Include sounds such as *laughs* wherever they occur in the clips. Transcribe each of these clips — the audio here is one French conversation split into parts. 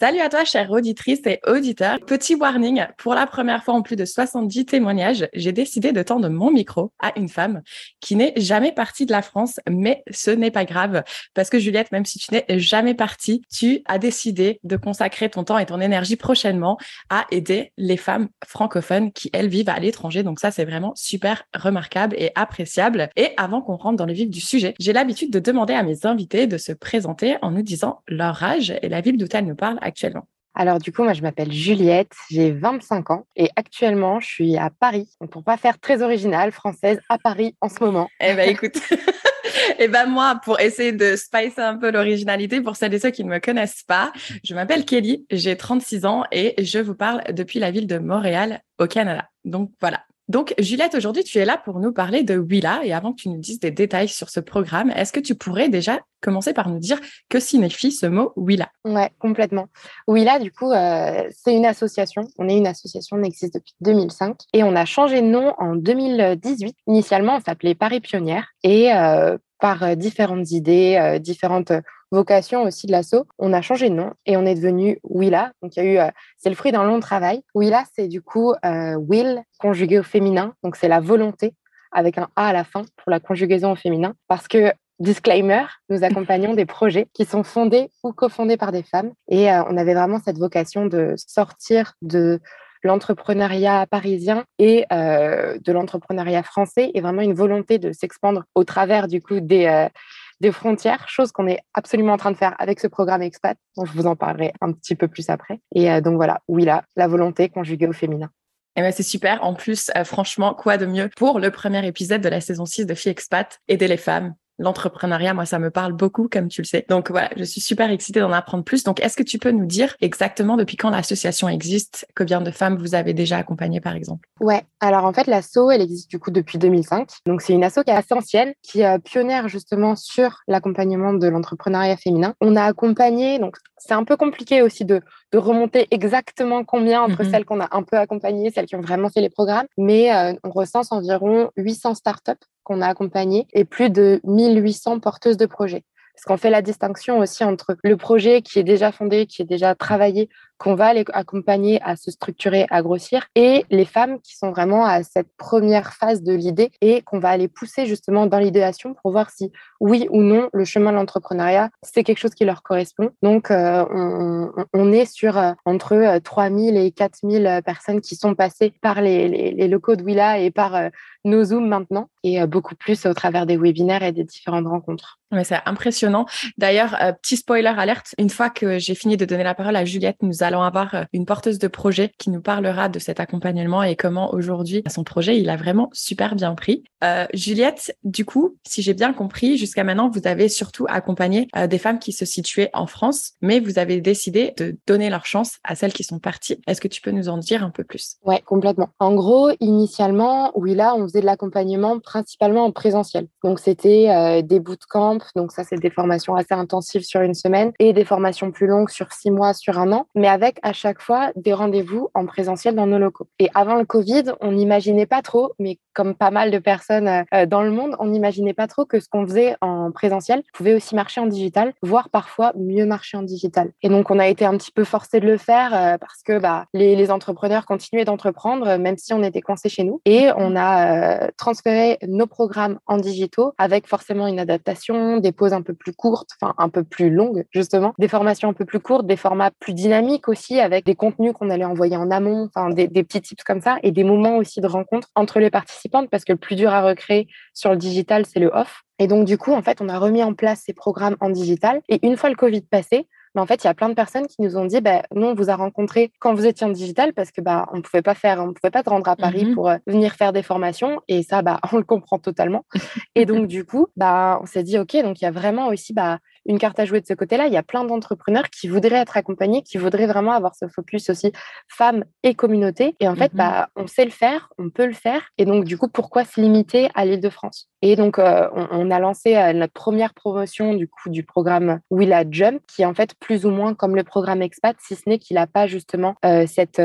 Salut à toi, chère auditrice et auditeur. Petit warning, pour la première fois en plus de 70 témoignages, j'ai décidé de tendre mon micro à une femme qui n'est jamais partie de la France, mais ce n'est pas grave parce que Juliette, même si tu n'es jamais partie, tu as décidé de consacrer ton temps et ton énergie prochainement à aider les femmes francophones qui, elles, vivent à l'étranger. Donc ça, c'est vraiment super remarquable et appréciable. Et avant qu'on rentre dans le vif du sujet, j'ai l'habitude de demander à mes invités de se présenter en nous disant leur âge et la ville d'où elles nous parlent actuellement alors du coup, moi je m'appelle Juliette, j'ai 25 ans et actuellement je suis à Paris. Donc pour pas faire très original, française à Paris en ce moment. Eh ben écoute, *laughs* eh ben moi pour essayer de spicer un peu l'originalité pour celles et ceux qui ne me connaissent pas, je m'appelle Kelly, j'ai 36 ans et je vous parle depuis la ville de Montréal au Canada. Donc voilà, donc, Juliette, aujourd'hui, tu es là pour nous parler de Willa. Et avant que tu nous dises des détails sur ce programme, est-ce que tu pourrais déjà commencer par nous dire que signifie ce mot Willa? Ouais, complètement. Willa, du coup, euh, c'est une association. On est une association, on existe depuis 2005 et on a changé de nom en 2018. Initialement, on s'appelait Paris Pionnière et euh, par euh, différentes idées, différentes vocation aussi de l'assaut, on a changé de nom et on est devenu Willa. Donc, il y a eu, euh, c'est le fruit d'un long travail. Willa, c'est du coup euh, will conjugué au féminin. Donc, c'est la volonté avec un A à la fin pour la conjugaison au féminin. Parce que, disclaimer, nous accompagnons des projets qui sont fondés ou cofondés par des femmes. Et euh, on avait vraiment cette vocation de sortir de l'entrepreneuriat parisien et de l'entrepreneuriat français et vraiment une volonté de s'expandre au travers du coup des, des frontières, chose qu'on est absolument en train de faire avec ce programme Expat, dont je vous en parlerai un petit peu plus après. Et euh, donc voilà, oui là, la volonté conjuguée au féminin. Eh ben c'est super. En plus, euh, franchement, quoi de mieux pour le premier épisode de la saison 6 de Fille Expat, aider les femmes l'entrepreneuriat, moi, ça me parle beaucoup, comme tu le sais. Donc voilà, je suis super excitée d'en apprendre plus. Donc, est-ce que tu peux nous dire exactement depuis quand l'association existe, combien de femmes vous avez déjà accompagnées, par exemple? Ouais, alors en fait, l'asso, elle existe du coup depuis 2005. Donc, c'est une asso qui est assez ancienne, qui est pionnière justement sur l'accompagnement de l'entrepreneuriat féminin. On a accompagné, donc c'est un peu compliqué aussi de, de remonter exactement combien entre mm-hmm. celles qu'on a un peu accompagnées, celles qui ont vraiment fait les programmes, mais euh, on recense environ 800 startups qu'on a accompagnées et plus de 1800 porteuses de projets. Parce qu'on fait la distinction aussi entre le projet qui est déjà fondé, qui est déjà travaillé, qu'on va les accompagner à se structurer, à grossir, et les femmes qui sont vraiment à cette première phase de l'idée et qu'on va aller pousser justement dans l'idéation pour voir si oui ou non le chemin de l'entrepreneuriat, c'est quelque chose qui leur correspond. Donc, euh, on, est sur euh, entre 3000 euh, et 4000 personnes qui sont passées par les, locaux de Willa et par nos Zooms maintenant, et beaucoup plus au travers des webinaires et des différentes rencontres. c'est impressionnant. D'ailleurs, petit spoiler alerte, une fois que j'ai fini de donner la parole à Juliette, nous allons avoir euh, une porteuse de projet qui nous parlera de cet accompagnement et comment aujourd'hui son projet, il a vraiment super bien pris. Euh, Juliette, du coup, si j'ai bien compris, jusqu'à maintenant, vous avez surtout accompagné euh, des femmes qui se situaient en France, mais vous avez décidé de donner leur chance à celles qui sont parties. Est-ce que tu peux nous en dire un peu plus? Ouais, complètement. En gros, initialement, oui, là, on faisait de l'accompagnement principalement en présentiel. Donc, c'était des bootcamps, donc ça, c'est des formations assez intensives sur une semaine et des formations plus longues sur six mois, sur un an. Mais avec à chaque fois des rendez-vous en présentiel dans nos locaux. Et avant le Covid, on n'imaginait pas trop, mais comme pas mal de personnes euh, dans le monde, on n'imaginait pas trop que ce qu'on faisait en présentiel pouvait aussi marcher en digital, voire parfois mieux marcher en digital. Et donc, on a été un petit peu forcé de le faire euh, parce que bah, les, les entrepreneurs continuaient d'entreprendre, même si on était coincé chez nous. Et on a euh, transféré nos programmes en digitaux avec forcément une adaptation, des pauses un peu plus courtes, enfin un peu plus longues, justement, des formations un peu plus courtes, des formats plus dynamiques aussi avec des contenus qu'on allait envoyer en amont, enfin des, des, petits tips comme ça et des moments aussi de rencontre entre les participantes parce que le plus dur à recréer sur le digital, c'est le off. Et donc, du coup, en fait, on a remis en place ces programmes en digital. Et une fois le Covid passé, mais en fait, il y a plein de personnes qui nous ont dit, bah, nous, on vous a rencontré quand vous étiez en digital parce que bah, on ne pouvait pas faire, on pouvait pas te rendre à Paris mmh pour euh, venir faire des formations. Et ça, bah, *laughs* on le comprend totalement. et donc, du coup, bah, on s'est dit, OK, donc il y a vraiment aussi bah, une carte à jouer de ce côté-là. Il y a plein d'entrepreneurs qui voudraient être accompagnés, qui voudraient vraiment avoir ce focus aussi femmes et communauté. Et en fait, mmh bah, on sait le faire, on peut le faire. Et donc, du coup, pourquoi se limiter à l'île de France Et donc, euh, on, a lancé euh, notre première promotion du programme Willa Jump, qui est en fait plus ou moins comme le programme Expat, si ce n'est qu'il n'a pas justement euh, cette,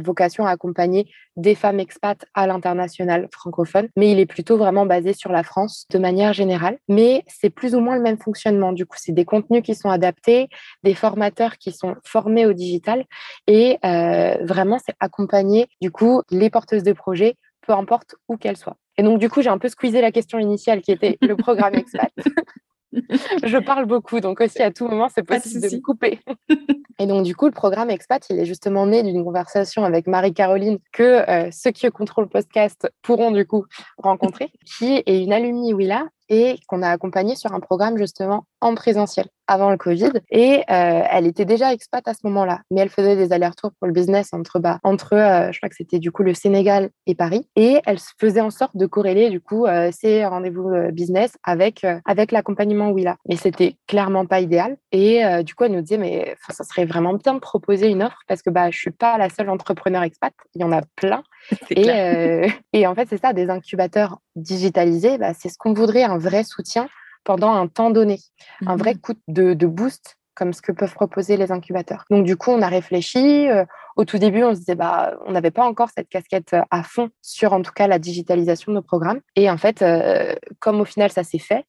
vocation à accompagner des femmes expats à l'international francophone, mais il est plutôt vraiment basé sur la France de manière générale. Mais c'est plus ou moins le même fonctionnement. Du coup, c'est des contenus qui sont adaptés, des formateurs qui sont formés au digital et vraiment, c'est accompagner du coup les porteuses de projets, peu importe où qu'elles soient. Et donc, du coup, j'ai un peu squeezé la question initiale qui était le programme *laughs* expat. je parle beaucoup, donc aussi à tout moment, c'est possible de, me couper. Et donc, du coup, le programme Expat, il est justement né d'une conversation avec Marie-Caroline que euh, ceux qui contrôlent le podcast pourront du coup rencontrer, qui est une alumni Willa et qu'on a accompagnée sur un programme justement en présentiel avant le Covid. Et euh, elle était déjà expat à ce moment-là, mais elle faisait des allers-retours pour le business entre, bah, entre euh, je crois que c'était du coup le Sénégal et Paris. Et elle faisait en sorte de corréler du coup euh, ses rendez-vous business avec, avec l'accompagnement Willa. Mais c'était clairement pas idéal. Et du coup, elle nous disait, mais ça serait vraiment bien de proposer une offre parce que bah, je suis pas la seule entrepreneur expat, il y en a plein. *laughs* Et, et, en fait, c'est ça, des incubateurs digitalisés, bah, c'est ce qu'on voudrait, un vrai soutien pendant un temps donné, un vrai mmh coup de, boost comme ce que peuvent proposer les incubateurs. Donc du coup, on a réfléchi. Euh, au tout début, on se disait bah on n'avait pas encore cette casquette euh, à fond sur en tout cas la digitalisation de nos programmes. Et en fait, euh, comme au final ça s'est fait,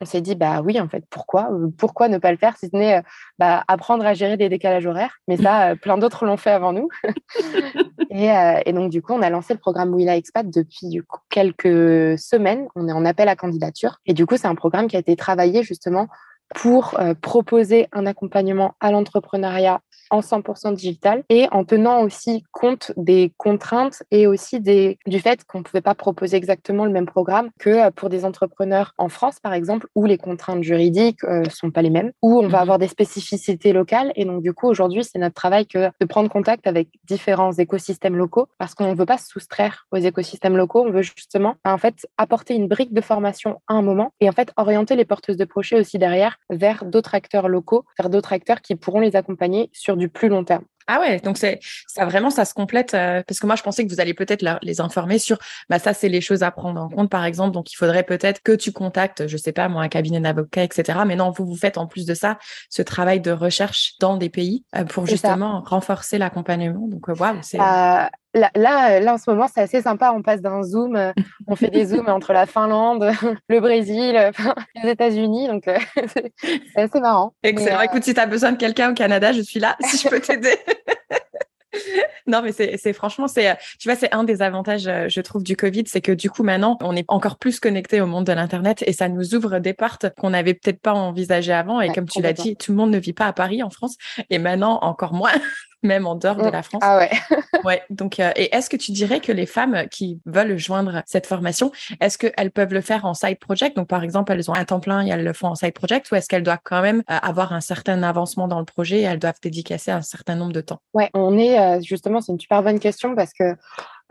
on s'est dit bah oui en fait pourquoi pourquoi ne pas le faire si ce n'est bah, apprendre à gérer des décalages horaires. Mais ça, plein d'autres l'ont fait avant nous. *laughs* Euh, et, donc, du coup, on a lancé le programme Willa Expat depuis du coup, quelques semaines. On est en appel à candidature. Et du coup, c'est un programme qui a été travaillé justement pour euh, proposer un accompagnement à l'entrepreneuriat en 100% digital et en tenant aussi compte des contraintes et aussi des, du fait qu'on ne pouvait pas proposer exactement le même programme que euh, pour des entrepreneurs en France, par exemple, où les contraintes juridiques ne euh, sont pas les mêmes, où on va mhm. avoir des spécificités locales. Et donc, du coup, aujourd'hui, c'est notre travail que de prendre contact avec différents écosystèmes locaux parce qu'on ne veut pas se soustraire aux écosystèmes locaux. On veut justement, en fait, apporter une brique de formation à un moment et en fait, orienter les porteuses de projets aussi derrière vers d'autres acteurs locaux, vers d'autres acteurs qui pourront les accompagner sur du plus long terme. Ah ouais, donc c'est ça vraiment ça se complète euh, parce que moi je pensais que vous allez peut-être les informer sur bah ça c'est les choses à prendre en compte par exemple. Donc il faudrait peut-être que tu contactes je sais pas moi un cabinet d'avocat etc mais non vous vous faites en plus de ça ce travail de recherche dans des pays euh, pour justement renforcer l'accompagnement. Donc euh, waouh c'est Là, là, en ce moment, c'est assez sympa. On passe d'un Zoom, on fait des Zooms entre la Finlande, *laughs* le Brésil, les États-Unis. Donc, *laughs* c'est assez marrant. Excellent. Écoute, si tu as besoin de quelqu'un au Canada, je suis là *laughs* si je peux t'aider. non, mais c'est franchement, c'est tu vois, c'est un des avantages, euh, je trouve, du Covid, c'est que du coup maintenant, on est encore plus connecté au monde de l'internet et ça nous ouvre des portes qu'on n'avait peut-être pas envisagées avant. Et comme tu l'as dit, tout le monde ne vit pas à Paris, en France, et maintenant encore moins. Même en dehors de mm. la France. Ah ouais. *laughs* ouais. Donc, euh, et est-ce que tu dirais que les femmes qui veulent joindre cette formation, est-ce qu'elles peuvent le faire en side project? Donc, par exemple, elles ont un temps plein et elles le font en side project, ou est-ce qu'elles doivent quand même euh, avoir un certain avancement dans le projet et elles doivent dédicacer un certain nombre de temps? Ouais, on est euh, justement, c'est une super bonne question parce que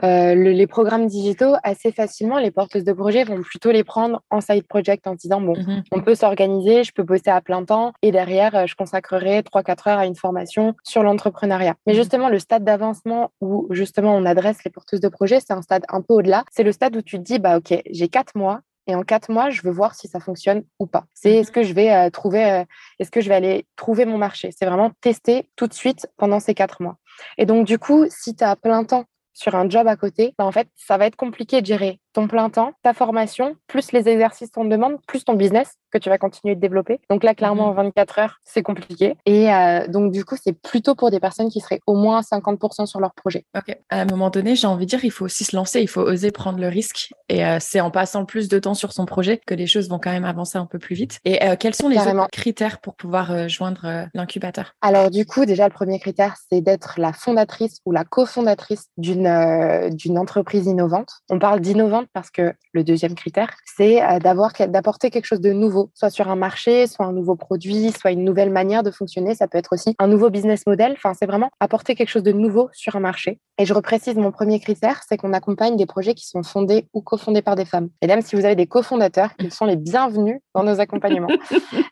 euh, les programmes digitaux, assez facilement, les porteuses de projets vont plutôt les prendre en side project en disant, bon, mhm. on peut s'organiser, je peux bosser à plein temps et derrière, euh, je consacrerai 3-4 heures à une formation sur l'entrepreneuriat. Mais mhm. justement, le stade d'avancement où justement on adresse les porteuses de projets, c'est un stade un peu au-delà. C'est le stade où tu te dis, bah, OK, j'ai 4 mois, et en quatre mois, je veux voir si ça fonctionne ou pas. C'est mhm. est-ce que je vais euh, trouver, est-ce que je vais aller trouver mon marché C'est vraiment tester tout de suite pendant ces quatre mois. Et donc, du coup, si tu as plein temps sur un job à côté, bah, en fait, ça va être compliqué de gérer ton plein temps, ta formation, plus les exercices qu'on te demande, plus ton business que tu vas continuer de développer. Donc là, clairement, en 24 mhm. heures, c'est compliqué. Et euh, donc, du coup, c'est plutôt pour des personnes qui seraient au moins 50% sur leur projet. OK. À un moment donné, j'ai envie de dire, il faut aussi se lancer, il faut oser prendre le risque. Et euh, c'est en passant plus de temps sur son projet que les choses vont quand même avancer un peu plus vite. Et euh, quels sont les autres critères pour pouvoir joindre l'incubateur? Alors, du coup, déjà, le premier critère, c'est d'être la fondatrice ou la cofondatrice d'une d'une entreprise innovante. On parle d'innovante parce que le deuxième critère, c'est d'avoir d'apporter quelque chose de nouveau soit sur un marché, soit un nouveau produit, soit une nouvelle manière de fonctionner. Ça peut être aussi un nouveau business model. Enfin, c'est vraiment apporter quelque chose de nouveau sur un marché. Et je reprécise mon premier critère, c'est qu'on accompagne des projets qui sont fondés ou cofondés par des femmes. Mesdames, si vous avez des cofondateurs, ils sont les bienvenus dans nos accompagnements. *laughs*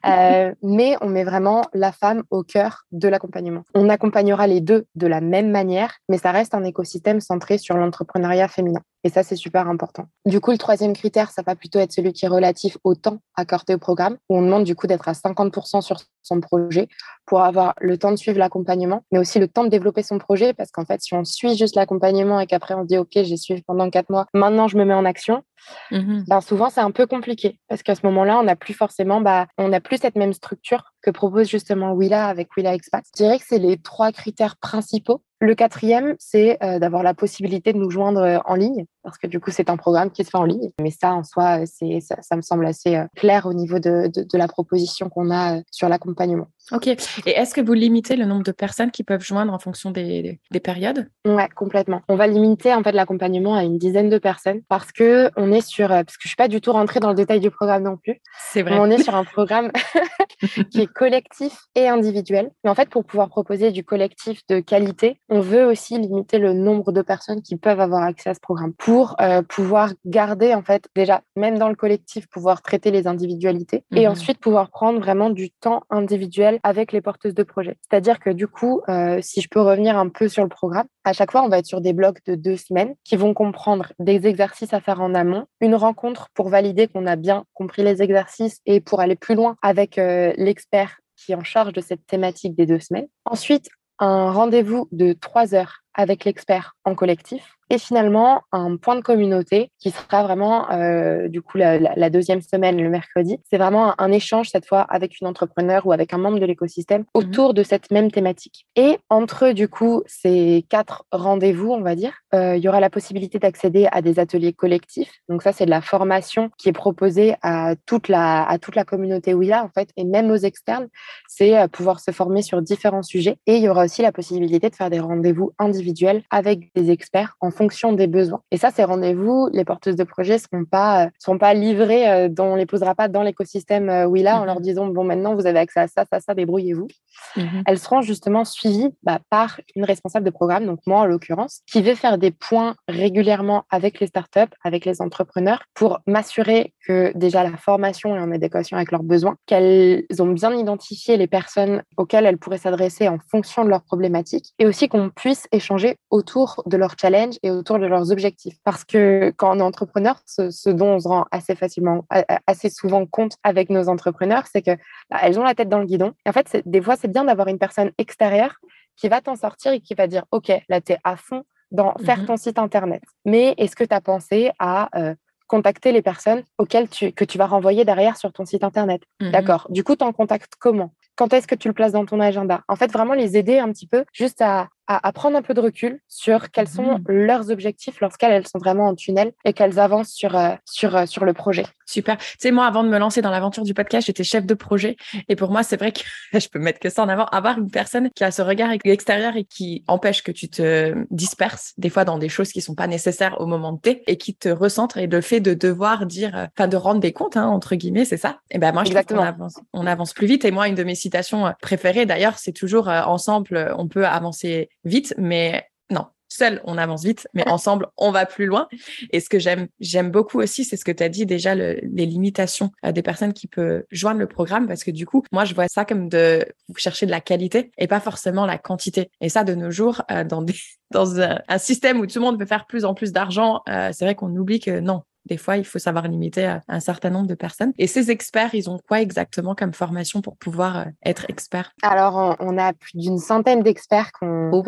Euh, mais on met vraiment la femme au cœur de l'accompagnement. On accompagnera les deux de la même manière, mais ça reste un écosystème centré sur l'entrepreneuriat féminin. Et ça, c'est super important. Du coup, le troisième critère, ça va plutôt être celui qui est relatif au temps accordé au programme, où on demande du coup d'être à 50% sur son projet pour avoir le temps de suivre l'accompagnement, mais aussi le temps de développer son projet, parce qu'en fait, si on suit juste l'accompagnement et qu'après on dit, OK, j'ai suivi pendant quatre mois, maintenant je me mets en action, mmh ben, souvent c'est un peu compliqué, parce qu'à ce moment-là, on n'a plus forcément, bah, on n'a plus cette même structure que propose justement Willa avec Willa Expat. Je dirais que c'est les trois critères principaux le quatrième, c'est euh, d'avoir la possibilité de nous joindre euh, en ligne, parce que du coup, c'est un programme qui se fait en ligne. Mais ça, en soi, c'est, ça, me semble assez euh, clair au niveau de, de la proposition qu'on a sur l'accompagnement. Ok. Et est-ce que vous limitez le nombre de personnes qui peuvent joindre en fonction des, des périodes? Ouais, complètement. On va limiter en fait l'accompagnement à une dizaine de personnes parce que on est sur, parce que je suis pas du tout rentrée dans le détail du programme non plus. C'est vrai. On est sur *laughs* un programme *laughs* qui est collectif et individuel. Mais en fait, pour pouvoir proposer du collectif de qualité, on veut aussi limiter le nombre de personnes qui peuvent avoir accès à ce programme pour euh, pouvoir garder en fait déjà même dans le collectif pouvoir traiter les individualités et mhm. ensuite pouvoir prendre vraiment du temps individuel avec les porteuses de projet. C'est-à-dire que du coup, euh, si je peux revenir un peu sur le programme, à chaque fois, on va être sur des blocs de deux semaines qui vont comprendre des exercices à faire en amont, une rencontre pour valider qu'on a bien compris les exercices et pour aller plus loin avec euh, l'expert qui est en charge de cette thématique des deux semaines. Ensuite, un rendez-vous de trois heures avec l'expert en collectif et finalement un point de communauté qui sera vraiment euh, du coup la, deuxième semaine le mercredi. C'est vraiment un, échange cette fois avec une entrepreneur ou avec un membre de l'écosystème mhm. autour de cette même thématique. Et entre du coup ces quatre rendez-vous, on va dire, euh, il y aura la possibilité d'accéder à des ateliers collectifs. Donc ça c'est de la formation qui est proposée à toute la à toute la communauté Willa en fait et même aux externes. C'est euh, pouvoir se former sur différents sujets. Et il y aura aussi la possibilité de faire des rendez-vous individuels avec des experts en fonction des besoins. Et ça, ces rendez-vous, les porteuses de projets ne seront pas, euh, seront pas livrées, euh, on ne les posera pas dans l'écosystème euh, Willa en leur mhm. disant, bon, maintenant, vous avez accès à ça, ça, ça, débrouillez-vous. Mhm. Elles seront justement suivies bah, par une responsable de programme, donc moi en l'occurrence, qui va faire des points régulièrement avec les startups, avec les entrepreneurs, pour m'assurer que déjà la formation est en adéquation avec leurs besoins, qu'elles ont bien identifié les personnes auxquelles elles pourraient s'adresser en fonction de leurs problématiques, et aussi qu'on puisse échanger autour de leurs challenges et autour de leurs objectifs. Parce que quand on est entrepreneur, ce, dont on se rend assez facilement, assez souvent compte avec nos entrepreneurs, c'est que bah, elles ont la tête dans le guidon. Et en fait, des fois, c'est bien d'avoir une personne extérieure qui va t'en sortir et qui va dire, OK, là, tu es à fond dans faire mmh ton site Internet. Mais est-ce que tu as pensé à euh, contacter les personnes auxquelles tu, que tu vas renvoyer derrière sur ton site Internet? Mmh D'accord. Du coup, tu en contactes comment? Quand est-ce que tu le places dans ton agenda? En fait, vraiment les aider un petit peu juste à, à, prendre un peu de recul sur quels sont mmh. leurs objectifs lorsqu'elles sont vraiment en tunnel et qu'elles avancent sur, euh, sur, euh, sur le projet. Super. Tu sais, moi, avant de me lancer dans l'aventure du podcast, j'étais chef de projet. Et pour moi, c'est vrai que *laughs* je peux mettre que ça en avant. Avoir une personne qui a ce regard extérieur et qui empêche que tu te disperses, des fois dans des choses qui sont pas nécessaires au moment de T et qui te recentre. Et le fait de devoir dire, euh, enfin, de rendre des comptes, hein, entre guillemets, c'est ça? Et ben, moi, je Exactement. trouve qu'on avance, on avance plus vite. Et moi, une de mes citations préférées, d'ailleurs, c'est toujours ensemble, on peut avancer vite, mais non, seul, on avance vite, mais ensemble, on va plus loin. Et ce que j'aime, j'aime beaucoup aussi, c'est ce que tu as dit déjà, les limitations des personnes qui peuvent joindre le programme, parce que du coup, moi, je vois ça comme de chercher de la qualité et pas forcément la quantité. Et ça, de nos jours, euh, dans, des, *laughs* dans un, système où tout le monde veut faire plus en plus d'argent, euh, c'est vrai qu'on oublie que non, des fois, il faut savoir limiter un certain nombre de personnes. Et ces experts, ils ont quoi exactement comme formation pour pouvoir euh, être experts? Alors, on a plus d'une centaine d'experts qu'on oh,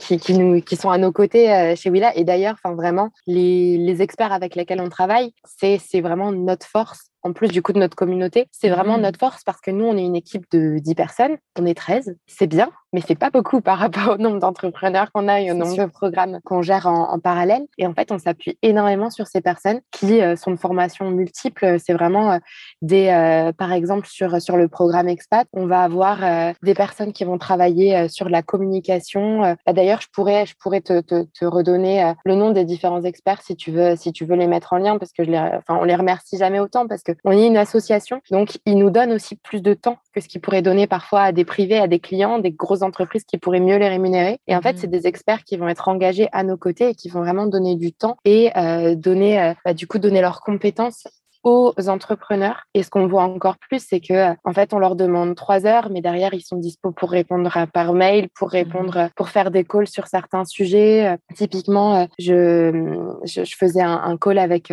qui, qui, nous, qui sont à nos côtés chez Willa. Et d'ailleurs, enfin vraiment, les, les experts avec lesquels on travaille, c'est vraiment notre force en plus du coup de notre communauté. C'est vraiment mmh. notre force parce que nous, on est une équipe de 10 personnes, on est 13, c'est bien, mais c'est pas beaucoup par rapport au nombre d'entrepreneurs qu'on a et au nombre de programmes qu'on gère en, parallèle. Et en fait, on s'appuie énormément sur ces personnes qui euh, sont de formation multiples. C'est vraiment euh, des, euh, par exemple, sur, sur le programme Expat, on va avoir des personnes qui vont travailler sur la communication. Bah, d'ailleurs, je pourrais, je pourrais te, te, te redonner le nom des différents experts si tu veux, si tu veux les mettre en lien parce que je les, enfin, on les remercie jamais autant parce que on est une association, donc ils nous donnent aussi plus de temps que ce qu'ils pourraient donner parfois à des privés, à des clients, des grosses entreprises qui pourraient mieux les rémunérer. Et en fait, mmh. c'est des experts qui vont être engagés à nos côtés et qui vont vraiment donner du temps et euh, donner, euh, bah, du coup, donner leurs compétences aux entrepreneurs. Et ce qu'on voit encore plus, c'est que en fait, on leur demande trois heures, mais derrière, ils sont dispo pour répondre par mail, pour mmh répondre, pour faire des calls sur certains sujets. Typiquement, je, je, faisais un, un, call avec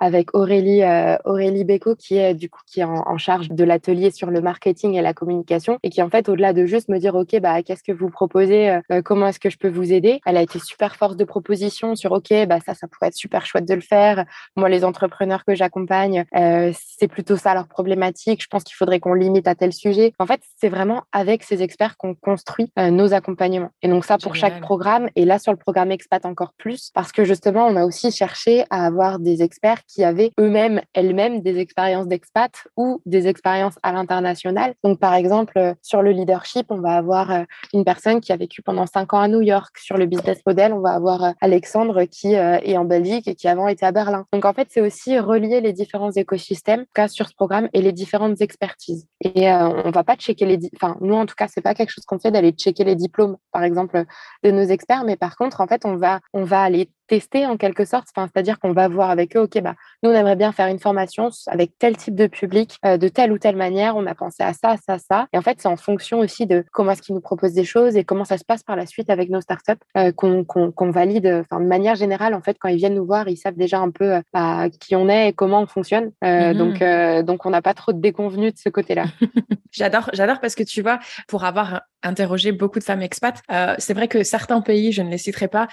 avec Aurélie, euh, Aurélie Beco, qui est du coup qui est en, charge de l'atelier sur le marketing et la communication, et qui en fait, au-delà de juste me dire, OK, bah, qu'est-ce que vous proposez, euh, euh, comment est-ce que je peux vous aider, elle a été super force de proposition sur, OK, bah, ça, ça pourrait être super chouette de le faire. Moi, les entrepreneurs que j'accompagne, c'est plutôt ça leur problématique. Je pense qu'il faudrait qu'on limite à tel sujet. En fait, c'est vraiment avec ces experts qu'on construit nos accompagnements. Et donc ça, pour chaque programme, et là, sur le programme Expat encore plus, parce que justement, on a aussi cherché à avoir des experts qui avaient eux-mêmes, elles-mêmes, des expériences d'expat ou des expériences à l'international. Donc, par exemple, euh, sur le leadership, on va avoir euh, une personne qui a vécu pendant cinq ans à New York. Sur le business model, on va avoir euh, Alexandre qui est en Belgique et qui avant était à Berlin. Donc, en fait, c'est aussi relier les différents écosystèmes, cas sur ce programme, et les différentes expertises. Et on va pas checker les, enfin, nous, en tout cas, c'est pas quelque chose qu'on fait d'aller checker les diplômes, par exemple, de nos experts, mais par contre, en fait, on va, on va aller tester en quelque sorte. Enfin, c'est-à-dire qu'on va voir avec eux, OK, bah, nous, on aimerait bien faire une formation avec tel type de public, euh, de telle ou telle manière. On a pensé à ça, ça, ça. Et en fait, c'est en fonction aussi de comment est-ce qu'ils nous proposent des choses et comment ça se passe par la suite avec nos startups euh, qu'on valide. Enfin, de manière générale, en fait, quand ils viennent nous voir, ils savent déjà un peu euh, bah, qui on est et comment on fonctionne. Mm-hmm. Donc, donc, on n'a pas trop de déconvenus de ce côté-là. *laughs* j'adore, j'adore parce que tu vois, pour avoir interrogé beaucoup de femmes expats, c'est vrai que certains pays, je ne les citerai pas,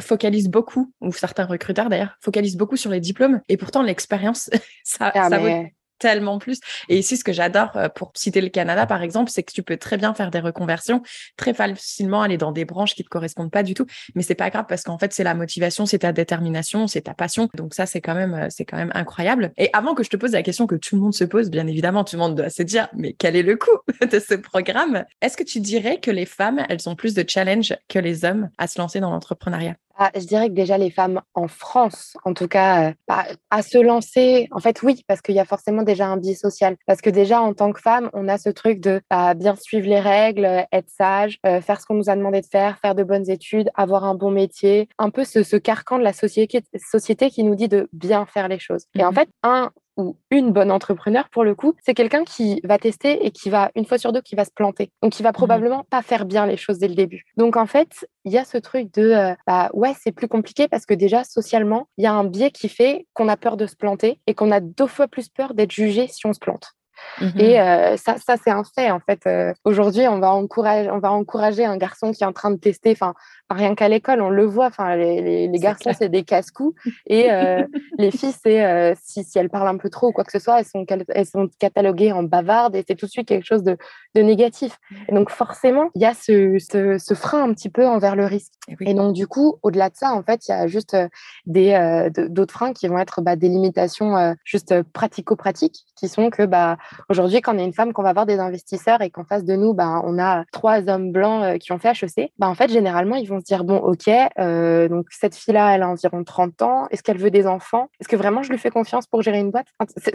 focalisent beaucoup ou certains recruteurs d'ailleurs, focalisent beaucoup sur les diplômes. Et pourtant, l'expérience, *laughs* ça, ah, ça vaut tellement plus. Et ici, ce que j'adore, euh, pour citer le Canada, par exemple, c'est que tu peux très bien faire des reconversions, très facilement aller dans des branches qui te correspondent pas du tout. Mais c'est pas grave parce qu'en fait, c'est la motivation, c'est ta détermination, c'est ta passion. Donc ça, c'est quand même, euh, c'est quand même incroyable. Et avant que je te pose la question que tout le monde se pose, bien évidemment, tout le monde doit se dire, mais quel est le coût *laughs* de ce programme? Est-ce que tu dirais que les femmes, elles ont plus de challenge que les hommes à se lancer dans l'entrepreneuriat? Ah, je dirais que déjà les femmes en France, en tout cas, euh, bah, à se lancer, en fait oui, parce qu'il y a forcément déjà un biais social. Parce que déjà en tant que femme, on a ce truc de bah, bien suivre les règles, être sage, euh, faire ce qu'on nous a demandé de faire, faire de bonnes études, avoir un bon métier, un peu ce, ce carcan de la société, société qui nous dit de bien faire les choses. Et en mmh fait, un, ou une bonne entrepreneur pour le coup, c'est quelqu'un qui va tester et qui va une fois sur deux qui va se planter. Donc il va mmh probablement pas faire bien les choses dès le début. Donc en fait, il y a ce truc de euh, bah ouais, c'est plus compliqué parce que déjà socialement, il y a un biais qui fait qu'on a peur de se planter et qu'on a deux fois plus peur d'être jugé si on se plante. Mmh et euh, ça, ça c'est un fait en fait. Euh, aujourd'hui, on va encourager, on va encourager un garçon qui est en train de tester. Enfin, rien qu'à l'école, on le voit. Enfin, les, les, garçons, c'est des casse-coups. *laughs* Et euh, les filles, c'est si, si, elles parlent un peu trop ou quoi que ce soit, elles sont, elles sont cataloguées en bavardes et c'est tout de suite quelque chose de, de négatif. Et donc, forcément, il y a ce, ce, ce, frein un petit peu envers le risque. Et, donc, du coup, au-delà de ça, en fait, il y a juste des d'autres freins qui vont être bah, des limitations juste pratico-pratiques qui sont que bah, aujourd'hui, quand on est une femme, qu'on va avoir des investisseurs et qu'en face de nous, bah, on a trois hommes blancs qui ont fait HEC, bah, en fait, généralement, ils vont se dire bon, ok, euh, donc cette fille-là, elle a environ 30 ans. Est-ce qu'elle veut des enfants? Est-ce que vraiment je lui fais confiance pour gérer une boîte?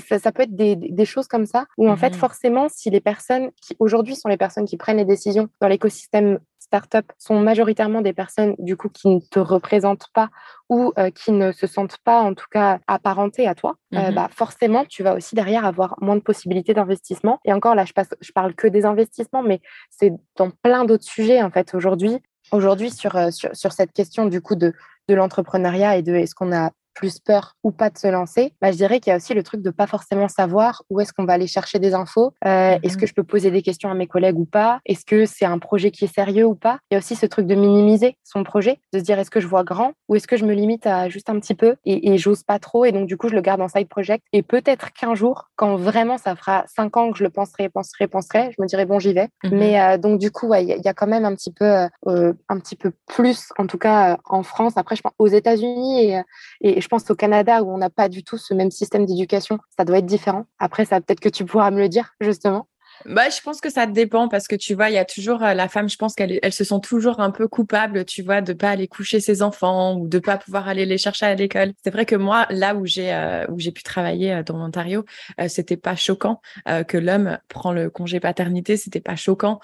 Ça, peut être des, des, choses comme ça où en fait, mmh forcément, si les personnes qui aujourd'hui sont les personnes qui prennent les décisions dans l'écosystème startup sont majoritairement des personnes du coup qui ne te représentent pas ou euh, qui ne se sentent pas en tout cas apparentées à toi, euh, mmh bah, forcément tu vas aussi derrière avoir moins de possibilités d'investissement. Et encore là, je, passe, je parle que des investissements, mais c'est dans plein d'autres sujets en fait aujourd'hui. Aujourd'hui, sur, sur, sur, cette question du coup de, de l'entrepreneuriat et de est-ce qu'on a plus peur ou pas de se lancer, bah, je dirais qu'il y a aussi le truc de pas forcément savoir où est-ce qu'on va aller chercher des infos. Euh, est-ce que je peux poser des questions à mes collègues ou pas? Est-ce que c'est un projet qui est sérieux ou pas? Il y a aussi ce truc de minimiser son projet, de se dire est-ce que je vois grand ou est-ce que je me limite à juste un petit peu et, et j'ose pas trop et donc du coup je le garde en side project et peut-être qu'un jour, quand vraiment ça fera cinq ans que je le penserai, penserai, penserai, je me dirai bon j'y vais. Mmh Mais euh, donc du coup, il y, a quand même un petit peu, euh, un petit peu plus, en tout cas en France. Après, je pense aux États-Unis et, et je pense au Canada où on n'a pas du tout ce même système d'éducation. Ça doit être différent. Après, ça peut-être que tu pourras me le dire justement. Bah, je pense que ça dépend parce que tu vois, il y a toujours euh, la femme, je pense qu'elle elle se sent toujours un peu coupable, tu vois, de pas aller coucher ses enfants ou de pas pouvoir aller les chercher à l'école. C'est vrai que moi, là où j'ai euh, où j'ai pu travailler euh, dans l'Ontario, c'était pas choquant que l'homme prend le congé paternité, c'était pas choquant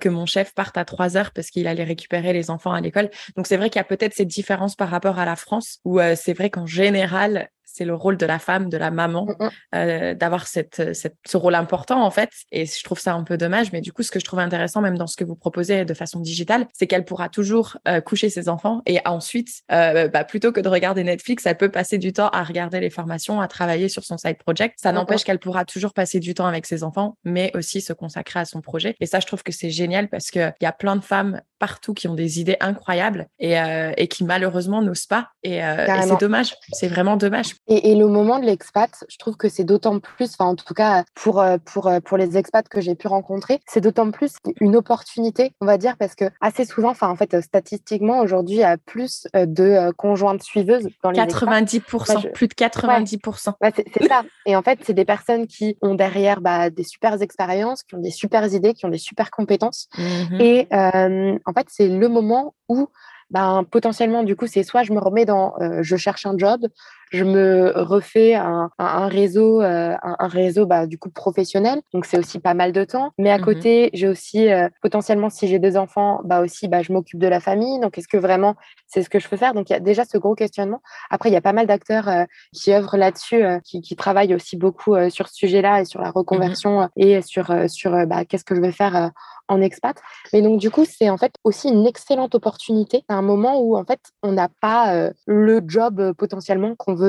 que mon chef parte à trois heures parce qu'il allait récupérer les enfants à l'école. Donc c'est vrai qu'il y a peut-être cette différence par rapport à la France où c'est vrai qu'en général, c'est le rôle de la femme, de la maman, mmh, mmh. euh, d'avoir cette, cette, ce rôle important en fait. Et je trouve ça un peu dommage. Mais du coup, ce que je trouve intéressant même dans ce que vous proposez de façon digitale, c'est qu'elle pourra toujours euh, coucher ses enfants et ensuite, euh, bah, plutôt que de regarder Netflix, elle peut passer du temps à regarder les formations, à travailler sur son side project. Ça mmh, n'empêche qu'elle pourra toujours passer du temps avec ses enfants, mais aussi se consacrer à son projet. Et ça, je trouve que c'est génial parce qu'il y a plein de femmes partout qui ont des idées incroyables et, et qui malheureusement n'osent pas. Et, et c'est dommage. C'est vraiment dommage. Et, le moment de l'expat, je trouve que c'est d'autant plus, enfin en tout cas pour, euh, pour, euh, pour les expats que j'ai pu rencontrer, c'est d'autant plus une opportunité, on va dire, parce que assez souvent, enfin en fait statistiquement aujourd'hui, il y a plus euh, de conjointes suiveuses dans les 90%, plus de 90%. c'est ça. Et en fait, c'est des personnes qui ont derrière bah, des super expériences, qui ont des super idées, qui ont des super compétences. Mmh Et en fait, c'est le moment où ben, potentiellement, du coup, c'est soit je me remets dans, je cherche un job, je me refais un, un, réseau, euh, un, réseau bah, du coup professionnel. Donc c'est aussi pas mal de temps. Mais à mmh côté, j'ai aussi euh, potentiellement, si j'ai des enfants, bah aussi, bah, je m'occupe de la famille. Donc est-ce que vraiment c'est ce que je peux faire? Donc il y a déjà ce gros questionnement. Après, il y a pas mal d'acteurs euh, qui œuvrent là-dessus, qui, qui, travaillent aussi beaucoup sur ce sujet-là et sur la mmh reconversion et sur sur bah, qu'est-ce que je vais faire en expat. Mais donc, du coup, c'est en fait aussi une excellente opportunité à un moment où, en fait, on n'a pas le job potentiellement qu'on veut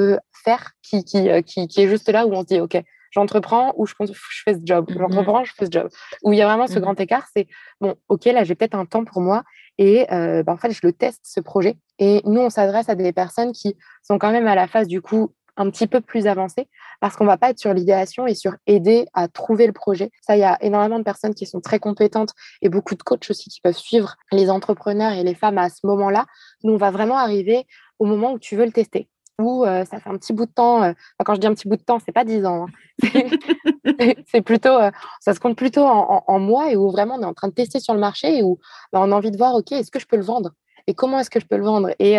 faire qui, qui, euh, qui, qui, est juste là où on se dit, OK, j'entreprends ou je, je fais ce job. Mmh j'entreprends, je fais ce job. Où il y a vraiment ce mmh grand écart, c'est, bon, OK, là, j'ai peut-être un temps pour moi et euh, bah, en fait, je le teste, ce projet. Et nous, on s'adresse à des personnes qui sont quand même à la phase, du coup, un petit peu plus avancée parce qu'on va pas être sur l'idéation et sur aider à trouver le projet. Ça, il y a énormément de personnes qui sont très compétentes et beaucoup de coachs aussi qui peuvent suivre les entrepreneurs et les femmes à ce moment-là. Nous, on va vraiment arriver au moment où tu veux le tester où euh, ça fait un petit bout de temps. Euh, quand je dis un petit bout de temps, c'est pas dix ans. Hein. *laughs* c'est plutôt, euh, ça se compte plutôt en, mois et où vraiment on est en train de tester sur le marché et où bah, on a envie de voir, ok, est-ce que je peux le vendre? Et comment est-ce que je peux le vendre? Et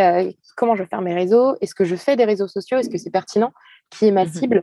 comment je vais faire mes réseaux? Est-ce que je fais des réseaux sociaux? Est-ce que c'est pertinent? Qui est ma mmh cible?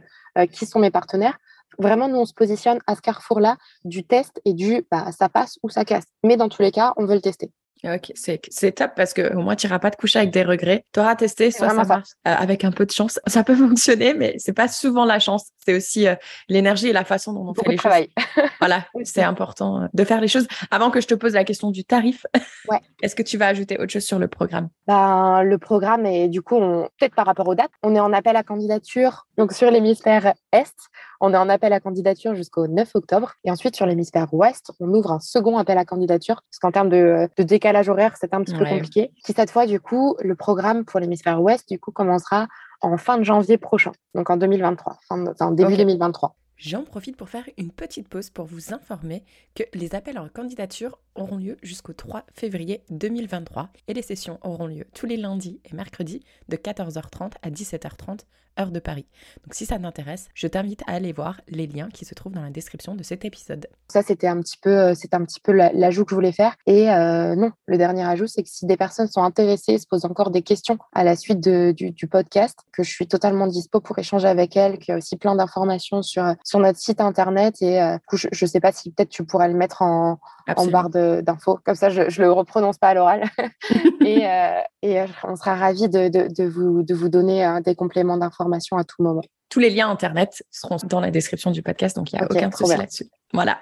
Qui sont mes partenaires? Vraiment, nous, on se positionne à ce carrefour-là du test et du bah, ça passe ou ça casse. Mais dans tous les cas, on veut le tester. Ok, c'est top parce que au moins tu n'iras pas te coucher avec des regrets. Tu auras testé, soit ça marche euh, avec un peu de chance. Ça peut *laughs* fonctionner, mais c'est pas souvent la chance. C'est aussi euh, l'énergie et la façon dont on fait les choses. *laughs* Voilà, *laughs* c'est important euh, de faire les choses. Avant que je te pose la question du tarif, ouais. est-ce que tu vas ajouter autre chose sur le programme? Ben, Le programme est du coup, peut-être par rapport aux dates, on est en appel à candidature. Donc sur l'hémisphère Est, on est en appel à candidature jusqu'au 9 octobre. Et ensuite, sur l'hémisphère ouest, on ouvre un second appel à candidature, parce qu'en termes de, décalage horaire, c'est un petit peu compliqué. Qui cette fois, du coup, le programme pour l'hémisphère ouest, du coup, commencera en fin de janvier prochain, donc en 2023, en début 2023. J'en profite pour faire une petite pause pour vous informer que les appels en candidature auront lieu jusqu'au 3 février 2023 et les sessions auront lieu tous les lundis et mercredis de 14h30 à 17h30 heure de Paris. Donc si ça t'intéresse, je t'invite à aller voir les liens qui se trouvent dans la description de cet épisode. Ça c'était un petit peu euh, c'est un petit peu l'ajout que je voulais faire et euh, non, le dernier ajout c'est que si des personnes sont intéressées, se posent encore des questions à la suite du, podcast, que je suis totalement dispo pour échanger avec elles, qu'il y a aussi plein d'informations sur sur notre site internet et euh, je, ne sais pas si peut-être tu pourrais le mettre en, en barre d'infos. Comme ça, je ne le reprononce pas à l'oral. *laughs* et, euh, et euh, on sera ravis de, de, de, vous, de vous donner euh, des compléments d'information à tout moment. Tous les liens Internet seront dans la description du podcast, donc il n'y a aucun souci là-dessus. Voilà.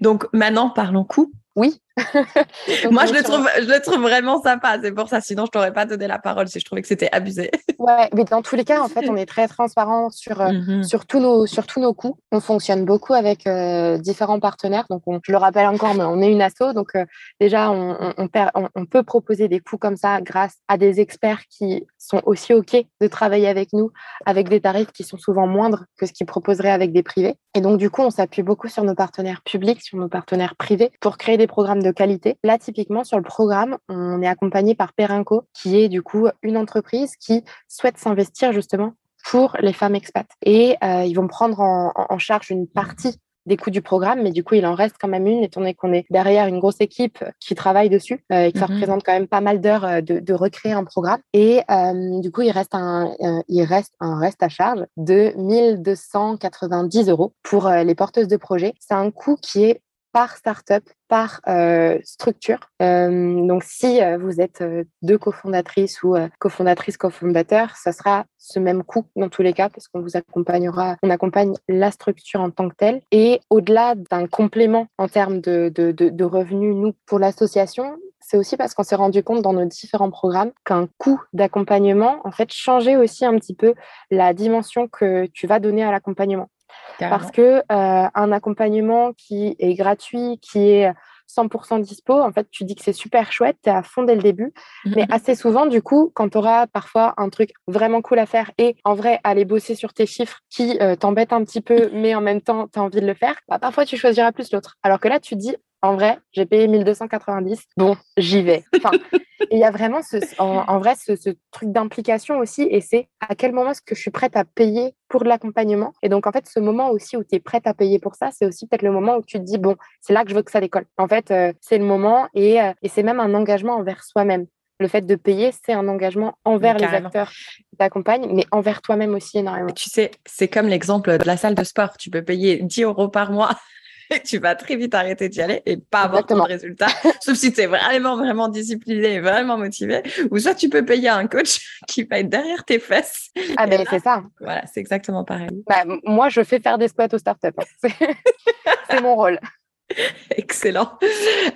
Donc maintenant, parlons coût. Oui. *laughs* Moi, je le, trouve, je le trouve vraiment sympa. C'est pour ça. Sinon, je t'aurais pas donné la parole si je trouvais que c'était abusé. *laughs* ouais, mais dans tous les cas, en fait, on est très transparent sur, euh, mmh sur, tous, nos, sur tous nos coûts. On fonctionne beaucoup avec euh, différents partenaires. Donc, je le rappelle encore, mais on est une asso. Donc, euh, déjà, on, on, on, peut proposer des coûts comme ça grâce à des experts qui sont aussi OK de travailler avec nous avec des tarifs qui sont souvent moindres que ce qu'ils proposeraient avec des privés. Et donc, du coup, on s'appuie beaucoup sur nos partenaires publics, sur nos partenaires privés pour créer des programmes de qualité. Là, typiquement, sur le programme, on est accompagné par Perinco, qui est du coup une entreprise qui souhaite s'investir justement pour les femmes expats. Et euh, ils vont prendre en, charge une partie des coûts du programme, mais du coup, il en reste quand même une, étant donné qu'on est derrière une grosse équipe qui travaille dessus euh, et que ça mhm. représente quand même pas mal d'heures euh, de, recréer un programme. Et du coup, il reste un, il reste un reste à charge de 1290 euros pour les porteuses de projets. C'est un coût qui est par startup, par euh, structure. Euh, donc, si euh, vous êtes deux cofondatrices ou cofondatrices, cofondateurs, ça sera ce même coût dans tous les cas parce qu'on vous accompagnera, on accompagne la structure en tant que telle. Et au-delà d'un complément en termes de, de, de, revenus, nous, pour l'association, c'est aussi parce qu'on s'est rendu compte dans nos différents programmes qu'un coût d'accompagnement, en fait, changeait aussi un petit peu la dimension que tu vas donner à l'accompagnement. Parce que euh, un accompagnement qui est gratuit, qui est 100% dispo, en fait, tu dis que c'est super chouette, tu es à fond dès le début. Mmh mais assez souvent, du coup, quand tu auras parfois un truc vraiment cool à faire et en vrai, aller bosser sur tes chiffres qui euh, t'embêtent un petit peu, *laughs* mais en même temps, tu as envie de le faire, bah, parfois tu choisiras plus l'autre. Alors que là, tu dis, en vrai, j'ai payé 1290. Bon, j'y vais. Enfin, *laughs* il y a vraiment ce, en, vrai ce, truc d'implication aussi. Et c'est à quel moment est-ce que je suis prête à payer pour de l'accompagnement? Et donc, en fait, ce moment aussi où tu es prête à payer pour ça, c'est aussi peut-être le moment où tu te dis, bon, c'est là que je veux que ça décolle. En fait, euh, c'est le moment et, euh, et c'est même un engagement envers soi-même. Le fait de payer, c'est un engagement envers les acteurs qui t'accompagnent, mais envers toi-même aussi énormément. Tu sais, c'est comme l'exemple de la salle de sport. Tu peux payer 10 euros par mois *laughs* tu vas très vite arrêter d'y aller et pas avoir de résultat, *laughs* sauf si tu es vraiment, vraiment discipliné et vraiment motivé. Ou soit tu peux payer un coach *laughs* qui va être derrière tes fesses. Ah, ben c'est ça. Voilà, c'est exactement pareil. Bah, moi, je fais faire des squats aux startups. Hein. C'est mon rôle. Excellent.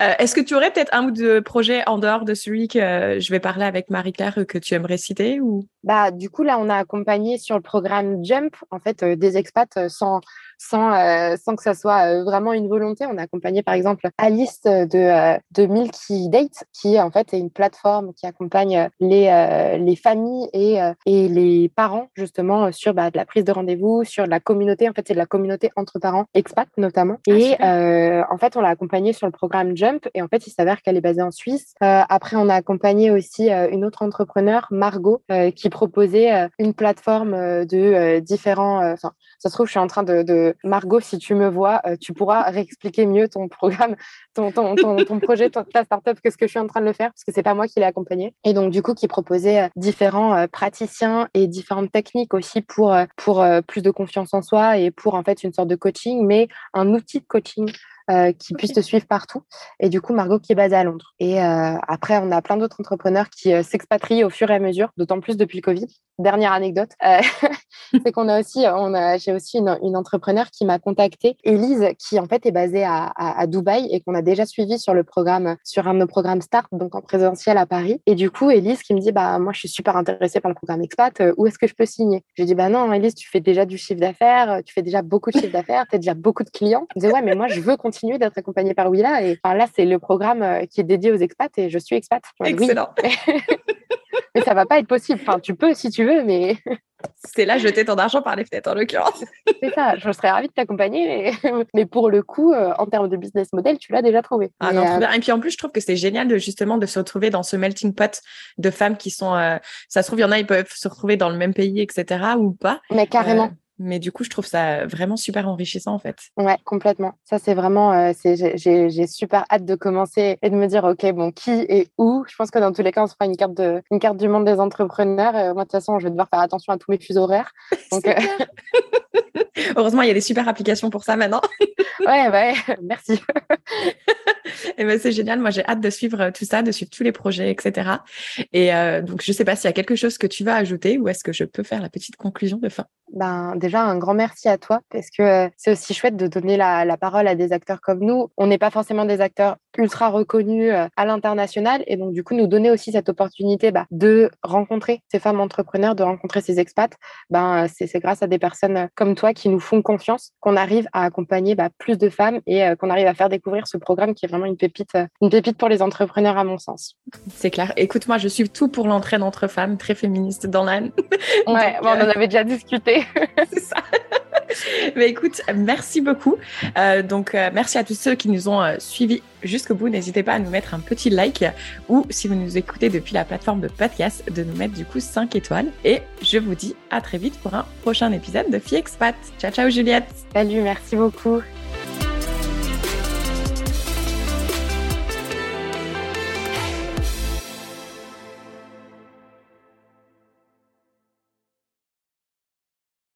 Euh, est-ce que tu aurais peut-être un ou deux projets en dehors de celui que euh, je vais parler avec Marie-Claire que tu aimerais citer ou? Bah, Du coup, là, on a accompagné sur le programme Jump en fait, euh, des expats sans, sans, euh, sans que ça soit euh, vraiment une volonté. On a accompagné par exemple Alice de, euh, de Milky Date, qui en fait est une plateforme qui accompagne les, les familles et, et les parents justement sur bah, de la prise de rendez-vous, sur la communauté. En fait, c'est de la communauté entre parents, expats notamment. Ah, et en fait, on l'a accompagnée sur le programme Jump et en fait, il s'avère qu'elle est basée en Suisse. après, on a accompagné aussi une autre entrepreneur, Margot, qui proposait une plateforme de différents. Enfin, ça se trouve, je suis en train de, Margot, si tu me vois, euh, tu pourras réexpliquer mieux ton programme, ton, projet, ta startup que ce que je suis en train de le faire, parce que c'est pas moi qui l'ai accompagné. Et donc, du coup, qui proposait euh, différents euh, praticiens et différentes techniques aussi pour, pour plus de confiance en soi et pour en fait une sorte de coaching, mais un outil de coaching euh, qui puissent te suivre partout. Et du coup, Margot qui est basée à Londres. Et euh, après, on a plein d'autres entrepreneurs qui euh, s'expatrient au fur et à mesure, d'autant plus depuis le Covid. Dernière anecdote, *laughs* c'est qu'on a aussi, on a, j'ai aussi une, une, entrepreneur qui m'a contactée, Elise, qui en fait est basée à, à, à Dubaï et qu'on a déjà suivi sur le programme, sur un de nos programmes Start, donc en présentiel à Paris. Et du coup, Elise qui me dit, bah moi, je suis super intéressée par le programme Expat. où est-ce que je peux signer? J'ai dit, bah non, Elise, tu fais déjà du chiffre d'affaires, tu fais déjà beaucoup de chiffre d'affaires, tu as déjà beaucoup de clients. Je disais, ouais, mais moi, je veux continuer continuer d'être accompagnée par Willa. Et enfin, là, c'est le programme euh, qui est dédié aux expats et je suis expat. Excellent. *laughs* mais ça va pas être possible. Enfin, tu peux si tu veux, mais. *laughs* c'est là jeter ton argent par les fenêtres en l'occurrence. *laughs* c'est ça, je serais ravie de t'accompagner, mais... pour le coup, euh, en termes de business model, tu l'as déjà trouvé. Ah non, euh, Et puis en plus, je trouve que c'est génial de justement de se retrouver dans ce melting pot de femmes qui sont, ça se trouve, il y en a, ils peuvent se retrouver dans le même pays, etc. ou pas. Mais carrément. Mais du coup, je trouve ça vraiment super enrichissant en fait. Ouais, complètement. Ça, c'est vraiment, euh, j'ai super hâte de commencer et de me dire, ok, bon, qui et où? Je pense que dans tous les cas, on se fera une carte, de, une carte du monde des entrepreneurs. Euh, moi, de toute façon, je vais devoir faire attention à tous mes fuseaux horaires. *laughs* Donc, euh, *laughs* *laughs* Heureusement, il y a des super applications pour ça maintenant. *laughs* ouais, ouais, *laughs* merci. Et ben c'est génial. Moi, j'ai hâte de suivre tout ça, de suivre tous les projets, etc. Et donc, je sais pas s'il y a quelque chose que tu vas ajouter ou est-ce que je peux faire la petite conclusion de fin? Ben, déjà, un grand merci à toi parce que c'est aussi chouette de donner la, la, parole à des acteurs comme nous. On n'est pas forcément des acteurs ultra reconnus à l'international et donc, du coup, nous donner aussi cette opportunité bah, de rencontrer ces femmes entrepreneurs, de rencontrer ces expats. Ben, c'est grâce à des personnes comme toi qui nous font confiance qu'on arrive à accompagner bah, plus de femmes et qu'on arrive à faire découvrir ce programme qui est vraiment une pépite, une pépite pour les entrepreneurs à mon sens. C'est clair. Écoute, moi, je suis tout pour l'entraide entre femmes, très féministe dans l'âne. Ouais, *laughs* on en euh, avait déjà discuté. *laughs* c'est ça. *laughs* *laughs* Mais écoute, merci beaucoup. Euh, donc, euh, merci à tous ceux qui nous ont suivis jusqu'au bout. N'hésitez pas à nous mettre un petit like ou si vous nous écoutez depuis la plateforme de podcast, de nous mettre du coup 5 étoiles. Et je vous dis à très vite pour un prochain épisode de Fie Expat. Ciao, ciao Juliette. Salut, merci beaucoup.